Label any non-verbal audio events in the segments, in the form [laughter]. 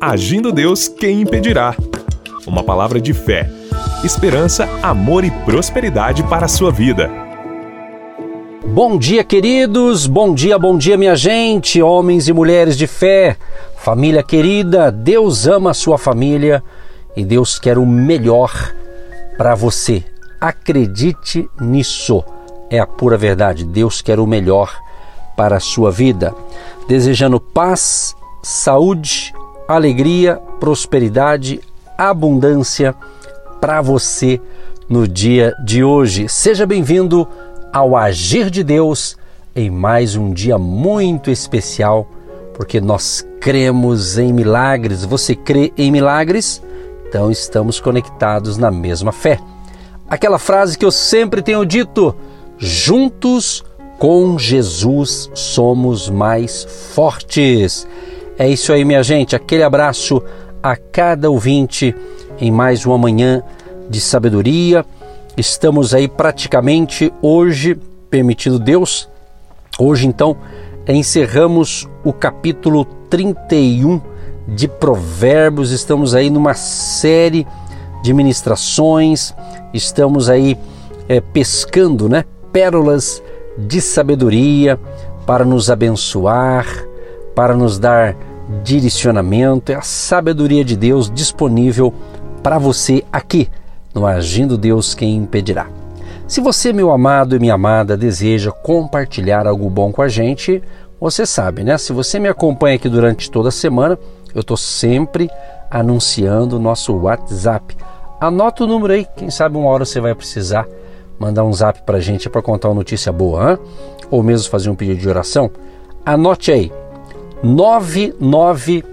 Agindo Deus, quem impedirá? Uma palavra de fé, esperança, amor e prosperidade para a sua vida. Bom dia, queridos. Bom dia, bom dia, minha gente, homens e mulheres de fé. Família querida, Deus ama a sua família e Deus quer o melhor para você. Acredite nisso. É a pura verdade. Deus quer o melhor para a sua vida. Desejando paz, saúde, alegria, prosperidade, abundância para você no dia de hoje. Seja bem-vindo ao Agir de Deus em mais um dia muito especial, porque nós cremos em milagres. Você crê em milagres? Então estamos conectados na mesma fé. Aquela frase que eu sempre tenho dito: juntos com Jesus somos mais fortes. É isso aí, minha gente. Aquele abraço a cada ouvinte em mais uma manhã de sabedoria. Estamos aí praticamente hoje, permitido Deus, hoje então encerramos o capítulo 31 de Provérbios. Estamos aí numa série de ministrações, estamos aí é, pescando, né? Pérolas de sabedoria para nos abençoar, para nos dar direcionamento, é a sabedoria de Deus disponível para você aqui no Agindo Deus Quem Impedirá. Se você, meu amado e minha amada, deseja compartilhar algo bom com a gente, você sabe, né? Se você me acompanha aqui durante toda a semana, eu estou sempre anunciando o nosso WhatsApp. Anota o número aí, quem sabe uma hora você vai precisar mandar um zap para a gente para contar uma notícia boa, hein? ou mesmo fazer um pedido de oração. Anote aí, 99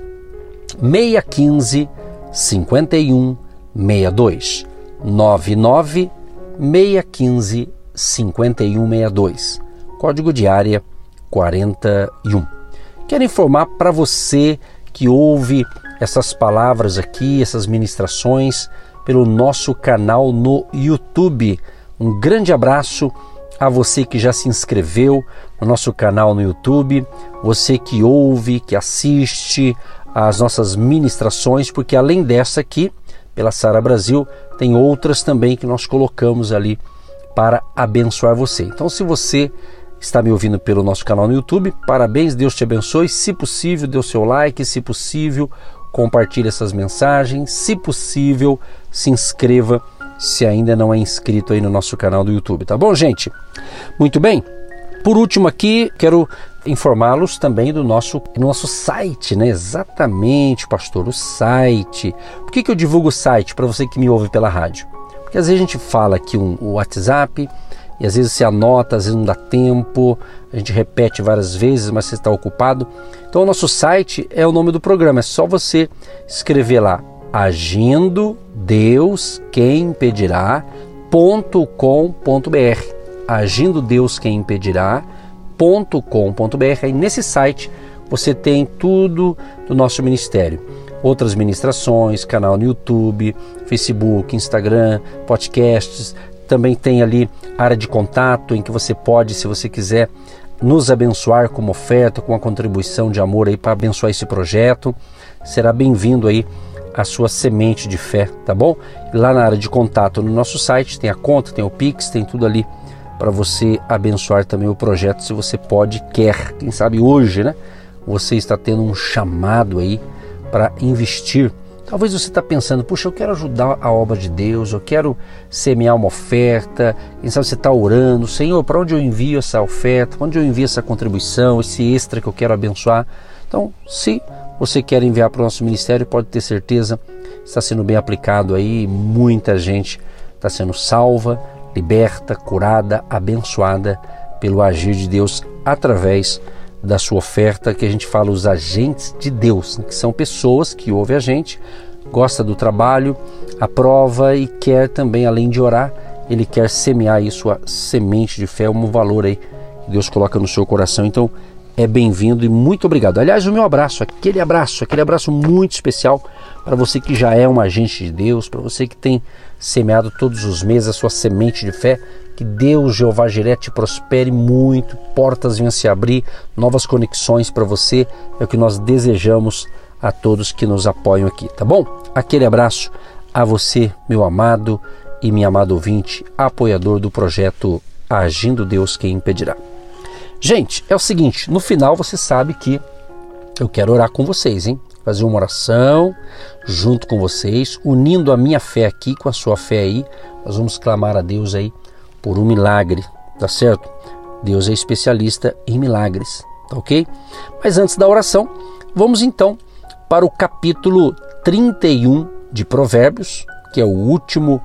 615 5162 99 615 5162 código de área 41 quero informar para você que ouve essas palavras aqui essas ministrações pelo nosso canal no YouTube. Um grande abraço a você que já se inscreveu no nosso canal no YouTube, você que ouve, que assiste às nossas ministrações, porque além dessa aqui, pela Sara Brasil, tem outras também que nós colocamos ali para abençoar você. Então, se você está me ouvindo pelo nosso canal no YouTube, parabéns, Deus te abençoe. Se possível, dê o seu like, se possível, compartilhe essas mensagens, se possível, se inscreva se ainda não é inscrito aí no nosso canal do YouTube, tá bom, gente? Muito bem. Por último aqui, quero informá-los também do nosso, nosso site, né? Exatamente, pastor, o site. Por que, que eu divulgo o site para você que me ouve pela rádio? Porque às vezes a gente fala aqui um, o WhatsApp e às vezes você anota, às vezes não dá tempo, a gente repete várias vezes, mas você está ocupado. Então o nosso site é o nome do programa, é só você escrever lá agindo Deus quem agindo Deus quem aí nesse site você tem tudo do nosso ministério. Outras ministrações canal no YouTube Facebook Instagram podcasts. Também tem ali área de contato em que você pode se você quiser nos abençoar com uma oferta com uma contribuição de amor aí para abençoar esse projeto. Será bem-vindo aí a sua semente de fé, tá bom? Lá na área de contato no nosso site tem a conta, tem o Pix, tem tudo ali para você abençoar também o projeto se você pode, quer. Quem sabe hoje, né? Você está tendo um chamado aí para investir. Talvez você está pensando, puxa, eu quero ajudar a obra de Deus, eu quero semear uma oferta. Quem sabe você está orando, Senhor, para onde eu envio essa oferta? Para onde eu envio essa contribuição, esse extra que eu quero abençoar? Então, se você quer enviar para o nosso ministério, pode ter certeza, está sendo bem aplicado aí, muita gente está sendo salva, liberta, curada, abençoada pelo agir de Deus através da sua oferta, que a gente fala os agentes de Deus, que são pessoas que ouvem a gente, gosta do trabalho, aprova e quer também, além de orar, ele quer semear aí sua semente de fé, um valor aí que Deus coloca no seu coração. Então, é bem-vindo e muito obrigado. Aliás, o meu abraço, aquele abraço, aquele abraço muito especial para você que já é um agente de Deus, para você que tem semeado todos os meses a sua semente de fé. Que Deus, Jeová Jiré, te prospere muito, portas venham se abrir, novas conexões para você. É o que nós desejamos a todos que nos apoiam aqui, tá bom? Aquele abraço a você, meu amado e minha amada ouvinte, apoiador do projeto Agindo Deus Quem Impedirá. Gente, é o seguinte, no final você sabe que eu quero orar com vocês, hein? Fazer uma oração junto com vocês, unindo a minha fé aqui com a sua fé aí. Nós vamos clamar a Deus aí por um milagre, tá certo? Deus é especialista em milagres, tá ok? Mas antes da oração, vamos então para o capítulo 31 de Provérbios, que é o último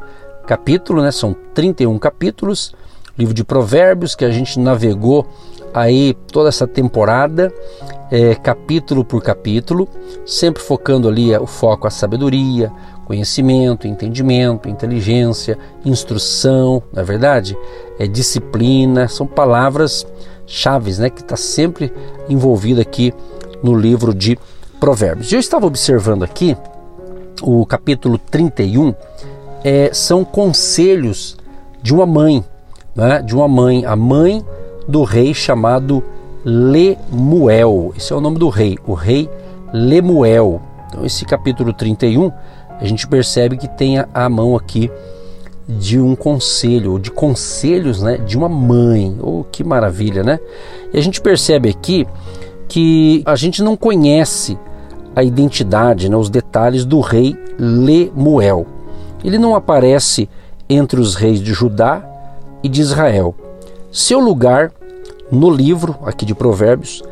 capítulo, né? São 31 capítulos, livro de Provérbios que a gente navegou aí toda essa temporada, é, capítulo por capítulo, sempre focando ali é, o foco a sabedoria, conhecimento, entendimento, inteligência, instrução, na é verdade, é disciplina, são palavras chaves, né, que está sempre envolvida aqui no livro de Provérbios. Eu estava observando aqui o capítulo 31, é, são conselhos de uma mãe, né, de uma mãe, a mãe do rei chamado Lemuel. Esse é o nome do rei, o rei Lemuel. Então, esse capítulo 31, a gente percebe que tem a mão aqui de um conselho, de conselhos né, de uma mãe. Oh, que maravilha, né? E a gente percebe aqui que a gente não conhece a identidade, né, os detalhes do rei Lemuel. Ele não aparece entre os reis de Judá e de Israel. Seu lugar no livro aqui de Provérbios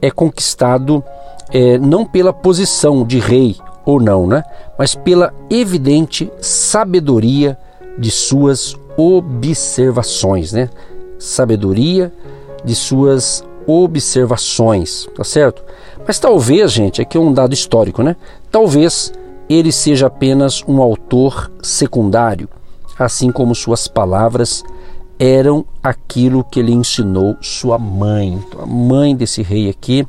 é conquistado é, não pela posição de rei ou não, né? mas pela evidente sabedoria de suas observações, né? Sabedoria de suas observações, tá certo? Mas talvez, gente, aqui é um dado histórico, né? Talvez ele seja apenas um autor secundário, assim como suas palavras eram aquilo que ele ensinou sua mãe. Então, a mãe desse rei aqui,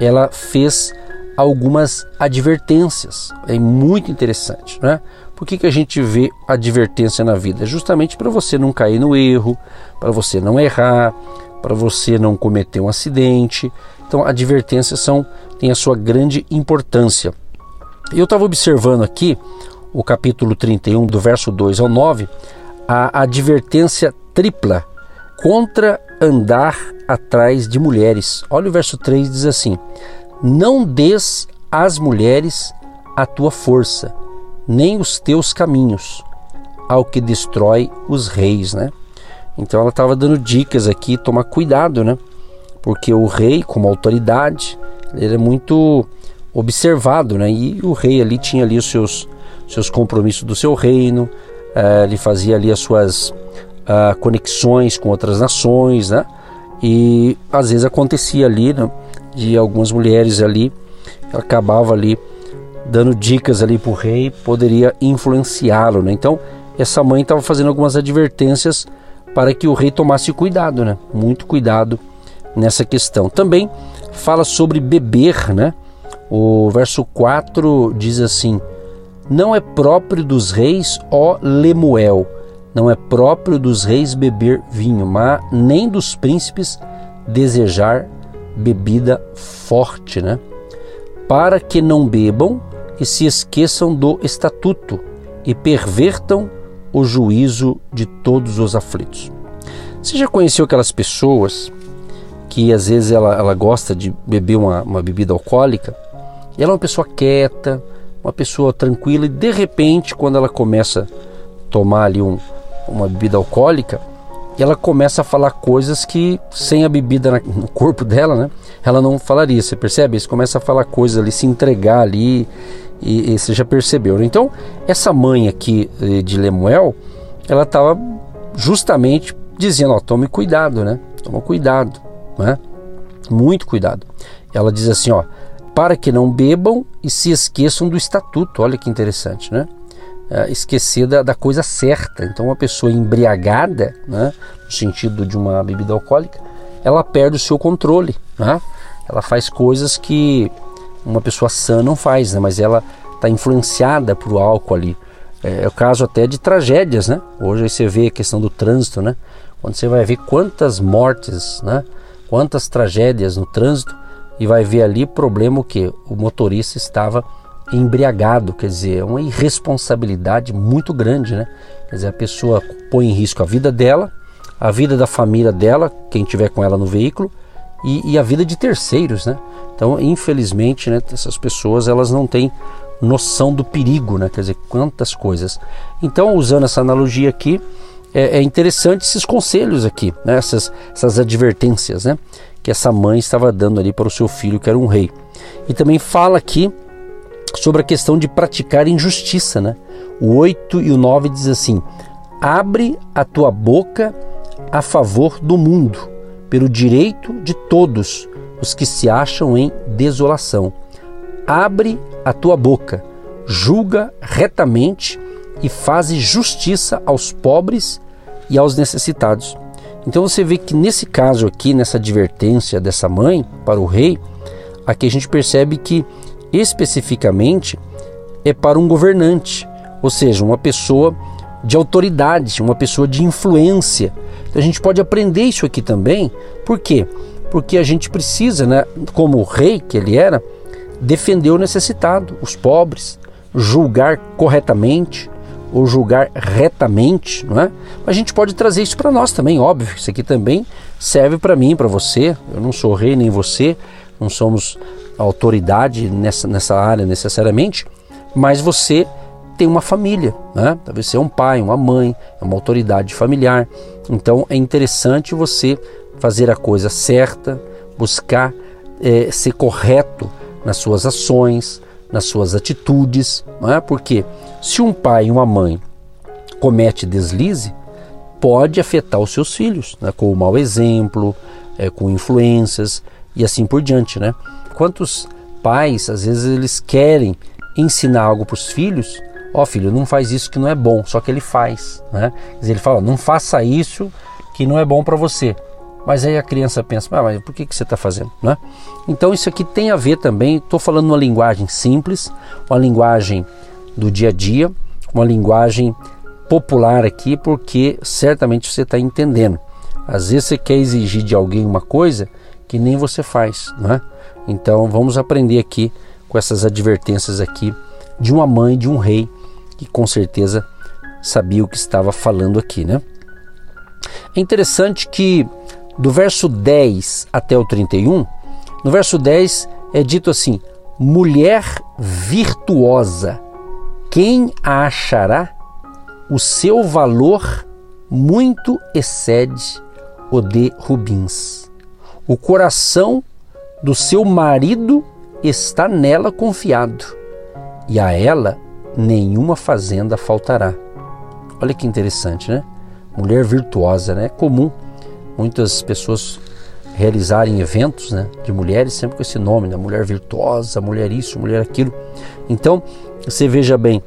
ela fez algumas advertências. É muito interessante, né? Por que, que a gente vê advertência na vida? Justamente para você não cair no erro, para você não errar, para você não cometer um acidente. Então, advertências são têm a sua grande importância. Eu estava observando aqui o capítulo 31, do verso 2 ao 9, a advertência tripla contra andar atrás de mulheres. Olha o verso 3 diz assim: Não des às mulheres a tua força, nem os teus caminhos, ao que destrói os reis, né? Então ela estava dando dicas aqui, tomar cuidado, né? Porque o rei, como autoridade, ele é muito observado, né? E o rei ali tinha ali os seus, seus compromissos do seu reino, uh, ele fazia ali as suas uh, conexões com outras nações, né? E às vezes acontecia ali, né? De algumas mulheres ali, acabava ali dando dicas ali para o rei, poderia influenciá-lo, né? Então essa mãe estava fazendo algumas advertências para que o rei tomasse cuidado, né? Muito cuidado nessa questão. Também fala sobre beber, né? O verso 4 diz assim: Não é próprio dos reis, ó Lemuel, não é próprio dos reis beber vinho, mas nem dos príncipes desejar bebida forte, né? Para que não bebam e se esqueçam do estatuto e pervertam o juízo de todos os aflitos. Você já conheceu aquelas pessoas que às vezes ela, ela gosta de beber uma, uma bebida alcoólica? E ela é uma pessoa quieta, uma pessoa tranquila, e de repente, quando ela começa a tomar ali um, uma bebida alcoólica, ela começa a falar coisas que sem a bebida no corpo dela, né? Ela não falaria, você percebe? Você começa a falar coisas ali, se entregar ali e, e você já percebeu. Né? Então, essa mãe aqui eh, de Lemuel, ela estava justamente dizendo: ó, tome cuidado, né? Toma cuidado, né? Muito cuidado. Ela diz assim: ó, para que não bebam e se esqueçam do estatuto. Olha que interessante, né? É, esquecer da, da, coisa certa. Então, uma pessoa embriagada, né, no sentido de uma bebida alcoólica, ela perde o seu controle, né? Ela faz coisas que uma pessoa sã não faz, né? mas ela está influenciada por álcool ali. É, é, o caso até de tragédias, né? Hoje você vê a questão do trânsito, né? Quando você vai ver quantas mortes, né? Quantas tragédias no trânsito e vai ver ali problema o que o motorista estava embriagado, quer dizer, é uma irresponsabilidade muito grande, né? Quer dizer, a pessoa põe em risco a vida dela, a vida da família dela, quem tiver com ela no veículo, e, e a vida de terceiros, né? Então, infelizmente, né, essas pessoas elas não têm noção do perigo, né? Quer dizer, quantas coisas. Então, usando essa analogia aqui, é, é interessante esses conselhos aqui, né? essas, essas advertências, né? Que essa mãe estava dando ali para o seu filho, que era um rei. E também fala aqui sobre a questão de praticar injustiça, né? O 8 e o 9 diz assim: Abre a tua boca a favor do mundo, pelo direito de todos os que se acham em desolação. Abre a tua boca, julga retamente e faz justiça aos pobres e aos necessitados. Então você vê que nesse caso aqui, nessa advertência dessa mãe para o rei, aqui a gente percebe que especificamente é para um governante, ou seja, uma pessoa de autoridade, uma pessoa de influência. Então a gente pode aprender isso aqui também. Por quê? Porque a gente precisa, né, como rei que ele era, defender o necessitado, os pobres, julgar corretamente ou julgar retamente, não é? A gente pode trazer isso para nós também, óbvio. Isso aqui também serve para mim, para você. Eu não sou rei nem você, não somos autoridade nessa, nessa área necessariamente, mas você tem uma família, né? Talvez você é um pai, uma mãe, é uma autoridade familiar. Então é interessante você fazer a coisa certa, buscar é, ser correto nas suas ações, nas suas atitudes, não é? Porque se um pai e uma mãe comete deslize, pode afetar os seus filhos, né? com o mau exemplo, é, com influências e assim por diante, né? Quantos pais, às vezes, eles querem ensinar algo para os filhos ó oh, filho, não faz isso que não é bom, só que ele faz, né? Dizer, ele fala, não faça isso que não é bom para você. Mas aí a criança pensa, ah, mas por que, que você está fazendo? Né? Então isso aqui tem a ver também, estou falando uma linguagem simples, uma linguagem do dia a dia, uma linguagem popular aqui, porque certamente você está entendendo. Às vezes você quer exigir de alguém uma coisa que nem você faz, né? Então vamos aprender aqui com essas advertências aqui de uma mãe, de um rei que com certeza sabia o que estava falando aqui, né? É interessante que do verso 10 até o 31, no verso 10 é dito assim: mulher virtuosa, quem a achará? O seu valor muito excede o de rubins. O coração do seu marido está nela confiado, e a ela nenhuma fazenda faltará. Olha que interessante, né? Mulher virtuosa, né? É comum muitas pessoas realizarem eventos né, de mulheres sempre com esse nome, né? Mulher virtuosa, mulher isso, mulher aquilo. Então, você veja bem,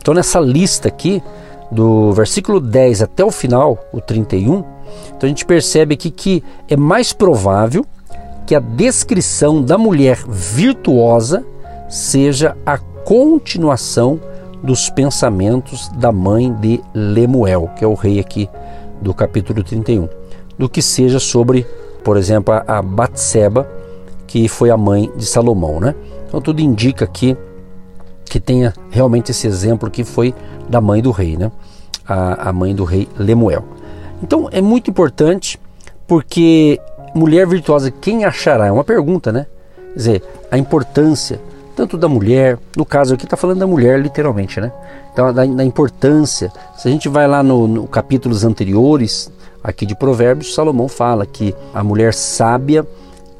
então nessa lista aqui, do versículo 10 até o final, o 31, então a gente percebe aqui que é mais provável que a descrição da mulher virtuosa seja a continuação dos pensamentos da mãe de Lemuel, que é o rei aqui do capítulo 31, do que seja sobre, por exemplo, a Batseba, que foi a mãe de Salomão, né? Então tudo indica aqui que tenha realmente esse exemplo que foi da mãe do rei, né? A, a mãe do rei Lemuel. Então é muito importante porque mulher virtuosa, quem achará? É uma pergunta, né? Quer dizer, a importância tanto da mulher, no caso aqui está falando da mulher literalmente, né? Então, da, da importância. Se a gente vai lá no, no, capítulos anteriores, aqui de Provérbios, Salomão fala que a mulher sábia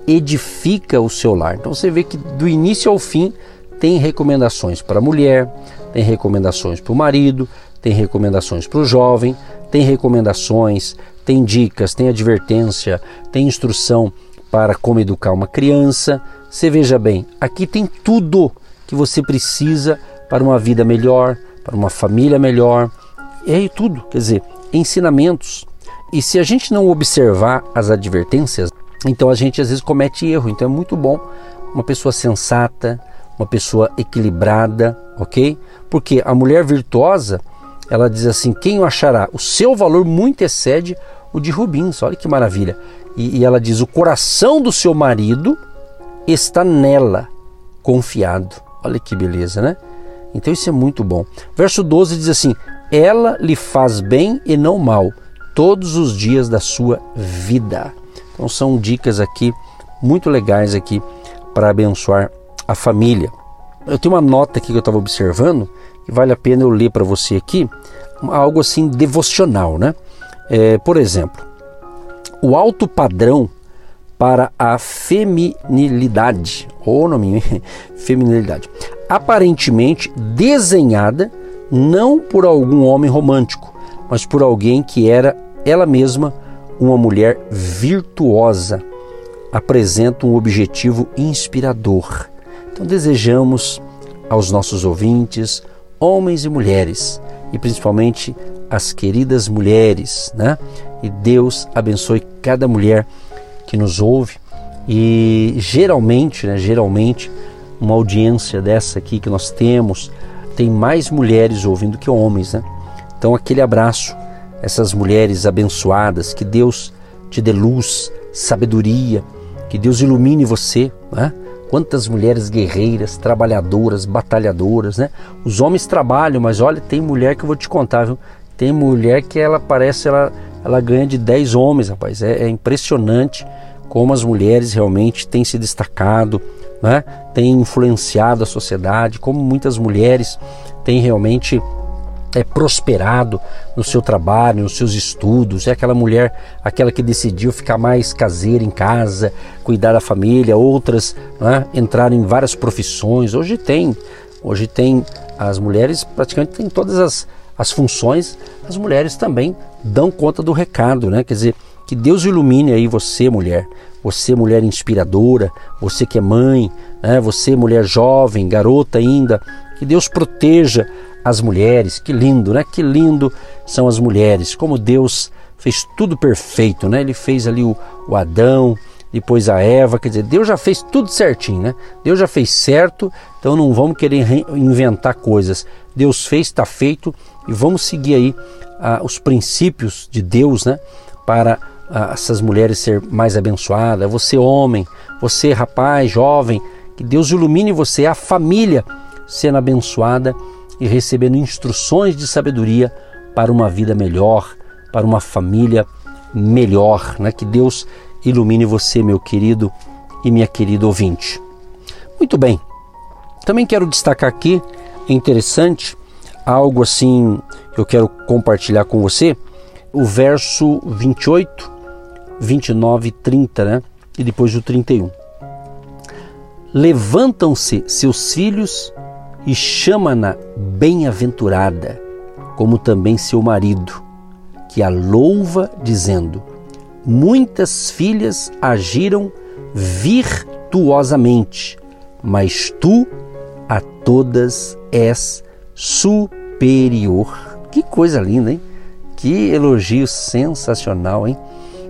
edifica o seu lar. Então você vê que do início ao fim tem recomendações para a mulher, tem recomendações para o marido, tem recomendações para o jovem, tem recomendações, tem dicas, tem advertência, tem instrução para como educar uma criança. Você veja bem, aqui tem tudo que você precisa para uma vida melhor, para uma família melhor. É aí tudo, quer dizer, ensinamentos. E se a gente não observar as advertências, então a gente às vezes comete erro. Então é muito bom uma pessoa sensata, uma pessoa equilibrada, ok? Porque a mulher virtuosa, ela diz assim: quem o achará? O seu valor muito excede o de rubins. Olha que maravilha. E, e ela diz: o coração do seu marido está nela confiado. Olha que beleza, né? Então isso é muito bom. Verso 12 diz assim: Ela lhe faz bem e não mal todos os dias da sua vida. Então são dicas aqui muito legais aqui para abençoar a família. Eu tenho uma nota aqui que eu estava observando que vale a pena eu ler para você aqui, algo assim devocional, né? É, por exemplo, o alto padrão para a feminilidade, ou nome, [laughs] feminilidade, aparentemente desenhada não por algum homem romântico, mas por alguém que era ela mesma uma mulher virtuosa, apresenta um objetivo inspirador. Então desejamos aos nossos ouvintes, homens e mulheres, e principalmente as queridas mulheres, né? E Deus abençoe cada mulher que nos ouve e geralmente, né, geralmente uma audiência dessa aqui que nós temos tem mais mulheres ouvindo que homens, né? Então aquele abraço, essas mulheres abençoadas, que Deus te dê luz, sabedoria, que Deus ilumine você, né? Quantas mulheres guerreiras, trabalhadoras, batalhadoras, né? Os homens trabalham, mas olha, tem mulher que eu vou te contar, viu? Tem mulher que ela parece, ela, ela ganha de 10 homens, rapaz. É, é impressionante como as mulheres realmente têm se destacado, né? têm influenciado a sociedade, como muitas mulheres têm realmente é prosperado no seu trabalho, nos seus estudos, é aquela mulher, aquela que decidiu ficar mais caseira em casa, cuidar da família, outras né, entraram em várias profissões. Hoje tem, hoje tem as mulheres praticamente têm todas as, as funções, as mulheres também dão conta do recado, né? Quer dizer, que Deus ilumine aí você, mulher, você mulher inspiradora, você que é mãe, né? você mulher jovem, garota ainda, que Deus proteja as mulheres. Que lindo, né? Que lindo são as mulheres. Como Deus fez tudo perfeito, né? Ele fez ali o, o Adão, depois a Eva, quer dizer, Deus já fez tudo certinho, né? Deus já fez certo, então não vamos querer inventar coisas. Deus fez, está feito e vamos seguir aí ah, os princípios de Deus, né? Para ah, essas mulheres ser mais abençoadas. Você homem, você rapaz, jovem, que Deus ilumine você, a família sendo abençoada e recebendo instruções de sabedoria para uma vida melhor, para uma família melhor. Né? Que Deus ilumine você, meu querido e minha querida ouvinte. Muito bem, também quero destacar aqui, é interessante, algo assim que eu quero compartilhar com você, o verso 28, 29 e 30, né? E depois o 31. Levantam-se seus filhos e chama-na bem-aventurada, como também seu marido, que a louva, dizendo: Muitas filhas agiram virtuosamente, mas tu a todas és superior. Que coisa linda, hein? Que elogio sensacional, hein?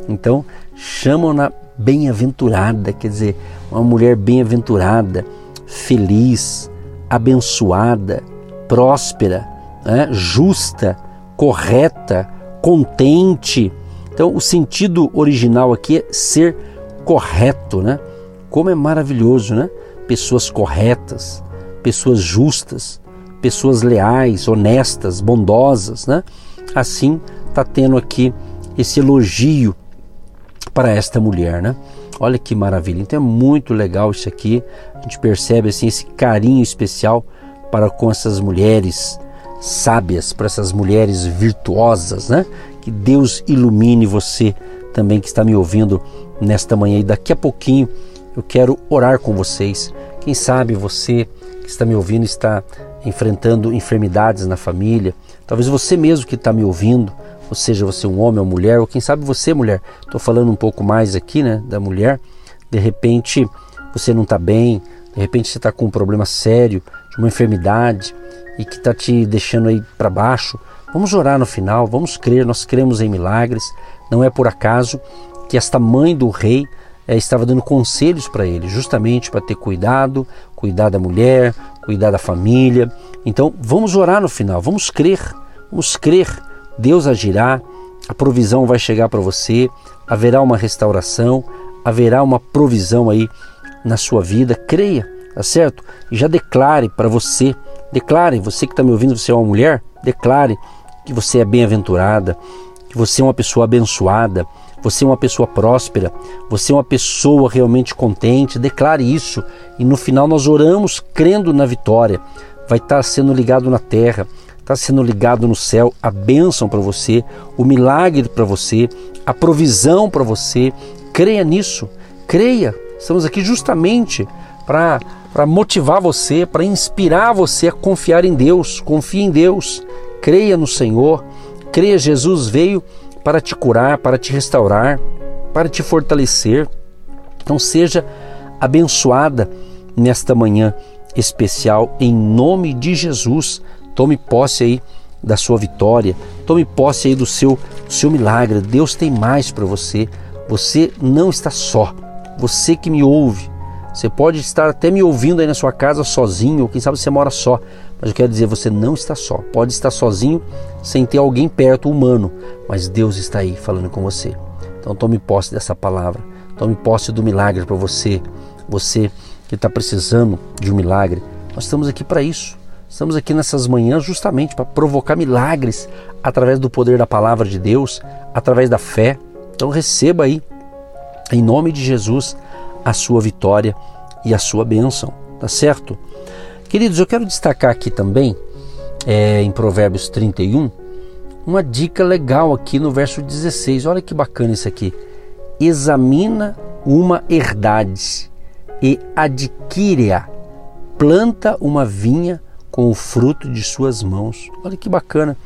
Então, chamam-na bem-aventurada, quer dizer, uma mulher bem-aventurada, feliz, abençoada, próspera, né? justa, correta, contente. Então, o sentido original aqui é ser correto, né? Como é maravilhoso, né? Pessoas corretas, pessoas justas, pessoas leais, honestas, bondosas, né? Assim está tendo aqui esse elogio para esta mulher, né? Olha que maravilha. Então é muito legal isso aqui. A gente percebe assim esse carinho especial para com essas mulheres sábias, para essas mulheres virtuosas, né? Que Deus ilumine você também que está me ouvindo nesta manhã e daqui a pouquinho eu quero orar com vocês. Quem sabe você que está me ouvindo está enfrentando enfermidades na família, talvez você mesmo que está me ouvindo ou seja, você um homem ou mulher, ou quem sabe você mulher, estou falando um pouco mais aqui né, da mulher, de repente você não está bem, de repente você está com um problema sério, de uma enfermidade e que está te deixando aí para baixo, vamos orar no final, vamos crer, nós cremos em milagres, não é por acaso que esta mãe do rei é, estava dando conselhos para ele, justamente para ter cuidado, cuidar da mulher, cuidar da família. Então vamos orar no final, vamos crer, vamos crer Deus agirá, a provisão vai chegar para você, haverá uma restauração, haverá uma provisão aí na sua vida. Creia, tá certo? E já declare para você, declare, você que está me ouvindo, você é uma mulher, declare que você é bem-aventurada, que você é uma pessoa abençoada, você é uma pessoa próspera, você é uma pessoa realmente contente. Declare isso e no final nós oramos crendo na vitória. Vai estar sendo ligado na terra, está sendo ligado no céu a bênção para você, o milagre para você, a provisão para você. Creia nisso, creia. Estamos aqui justamente para motivar você, para inspirar você a confiar em Deus. Confie em Deus, creia no Senhor, creia Jesus veio para te curar, para te restaurar, para te fortalecer. Então seja abençoada nesta manhã especial em nome de Jesus. Tome posse aí da sua vitória, tome posse aí do seu, do seu milagre. Deus tem mais para você. Você não está só. Você que me ouve, você pode estar até me ouvindo aí na sua casa sozinho, ou quem sabe você mora só. Mas eu quero dizer, você não está só. Pode estar sozinho sem ter alguém perto, humano, mas Deus está aí falando com você. Então tome posse dessa palavra. Tome posse do milagre para você. Você que está precisando de um milagre. Nós estamos aqui para isso. Estamos aqui nessas manhãs justamente para provocar milagres através do poder da palavra de Deus, através da fé. Então receba aí, em nome de Jesus, a sua vitória e a sua bênção, tá certo? Queridos, eu quero destacar aqui também, é, em Provérbios 31, uma dica legal aqui no verso 16. Olha que bacana isso aqui. Examina uma herdade e adquire-a. Planta uma vinha com o fruto de suas mãos. Olha que bacana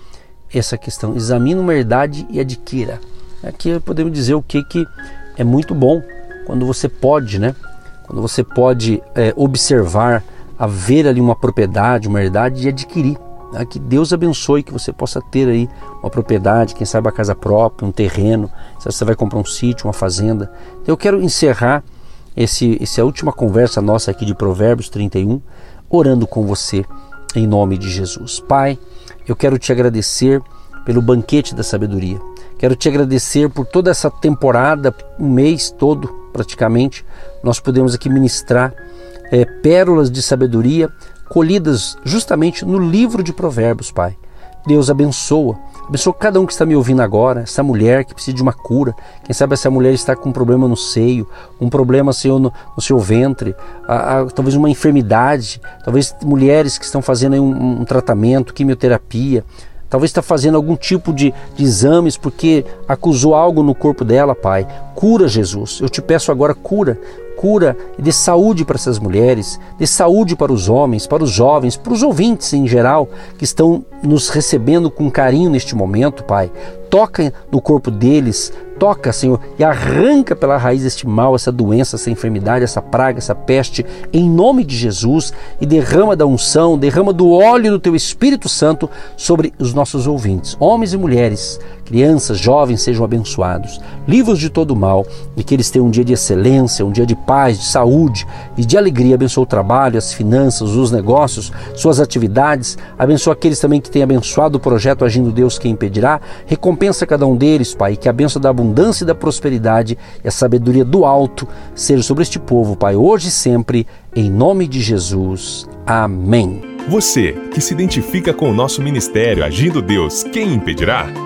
essa questão. Examina uma herdade e adquira. Aqui podemos dizer o que, que é muito bom quando você pode, né? Quando você pode é, observar haver ali uma propriedade, uma herdade e adquirir. Né? Que Deus abençoe que você possa ter aí uma propriedade, quem sabe a casa própria, um terreno, se você vai comprar um sítio, uma fazenda. Então, eu quero encerrar esse, essa última conversa nossa aqui de Provérbios 31, orando com você em nome de Jesus. Pai, eu quero te agradecer pelo banquete da sabedoria. Quero te agradecer por toda essa temporada, um mês todo praticamente, nós podemos aqui ministrar é, pérolas de sabedoria colhidas justamente no livro de Provérbios, Pai. Deus abençoa. Abençoa cada um que está me ouvindo agora, essa mulher que precisa de uma cura. Quem sabe essa mulher está com um problema no seio, um problema Senhor, no, no seu ventre, a, a, talvez uma enfermidade, talvez mulheres que estão fazendo um, um tratamento, quimioterapia, talvez está fazendo algum tipo de, de, exames porque acusou algo no corpo dela, Pai. Cura, Jesus. Eu te peço agora, cura cura e de saúde para essas mulheres, de saúde para os homens, para os jovens, para os ouvintes em geral que estão nos recebendo com carinho neste momento, Pai. Toca no corpo deles, toca, Senhor, e arranca pela raiz este mal, essa doença, essa enfermidade, essa praga, essa peste, em nome de Jesus, e derrama da unção, derrama do óleo do teu Espírito Santo sobre os nossos ouvintes, homens e mulheres, crianças, jovens, sejam abençoados, livros de todo mal, e que eles tenham um dia de excelência, um dia de paz, de saúde e de alegria. Abençoa o trabalho, as finanças, os negócios, suas atividades. Abençoa aqueles também que têm abençoado o projeto Agindo Deus Quem Impedirá. Recompensa cada um deles, Pai, que a bênção da abundância e da prosperidade e a sabedoria do alto seja sobre este povo, Pai, hoje e sempre, em nome de Jesus. Amém. Você que se identifica com o nosso ministério Agindo Deus Quem Impedirá?